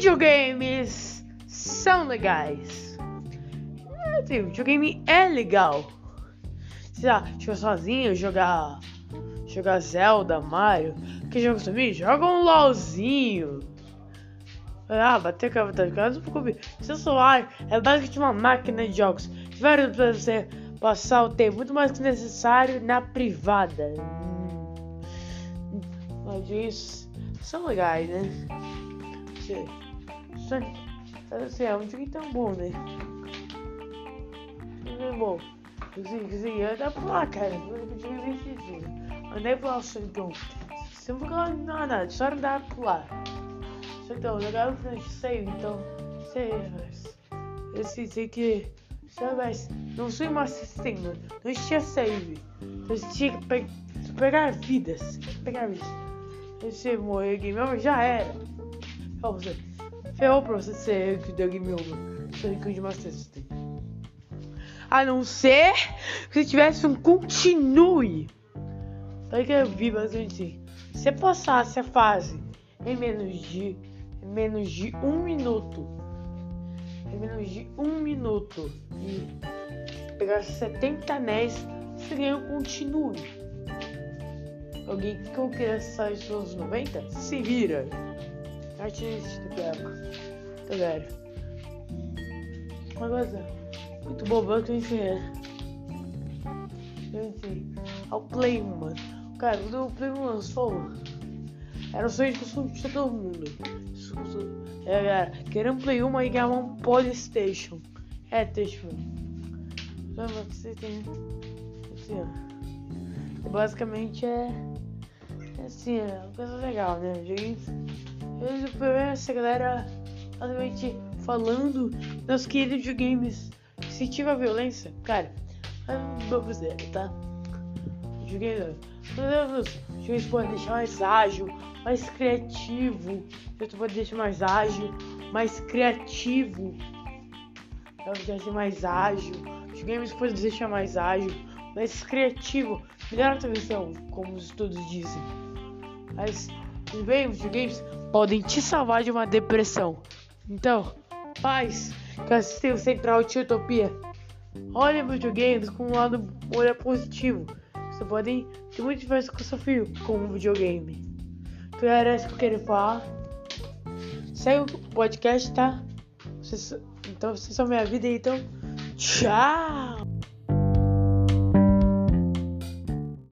videogames são legais. É, sim, videogame é legal. Sei lá, jogar sozinho, jogar. Jogar Zelda, Mario. Que jogo também? Joga um LOLzinho. Ah, bater com a vontade. Não preocupe. Seu celular é basicamente uma máquina de jogos. Vários pra você passar o tempo muito mais que necessário na privada. Mas isso são legais, né? Assim, é um jogo tão bom, né? É bom. Sim, sim, eu dá pra lá, cara. Eu. Andei pro lá, então. Se não for nada, só pra lá. Só então, legal o save, então. Sei, mas. Eu sei, sei que. Sabe, mas não sou uma sistema. Não tinha save. Então tinha que pe pegar vidas. Pegar vidas. Você morrer game over, já era. Ferrou você. Ferrou pra você ser que deu game over. Você que de Master. A não ser que você tivesse um continue. Aí que eu vi bastante. Se você passasse a fase em menos de em menos de um minuto, em menos de um minuto e pegar 70 anéis, você ganha um continue. Alguém que eu queria sair dos anos 90? Se vira. Artista que época. Tá velho. Uma coisa muito boba que eu ensinei. Eu ensinei. Ao Play 1, mano. Cara, quando o Play 1 lançou, era o sonho de todo mundo. É, galera, querendo Play 1 e ganhar um Polystation. É, deixa eu você tem. Assim, ó. Basicamente é. é assim, é uma coisa legal, né? Gente, eu primeiro essa galera basicamente falando dos queridos videogames. Se tiver violência, cara, vamos ver, tá? Videogame. Os joguinhos podem deixar mais ágil, mais criativo. Eu pode deixar mais ágil, mais criativo. Deixar mais ágil. Os games podem deixar mais ágil, mais criativo. Melhor a visão, como os estudos dizem. Mas também os games podem te salvar de uma depressão. Então, paz, que assistiu Central de Utopia. Olha videogames com um lado olha positivo. Você pode ter muito diferença com seu filho com um videogame. Então era isso que eu queria falar. Segue o podcast, tá? Então vocês são minha vida, então. Tchau!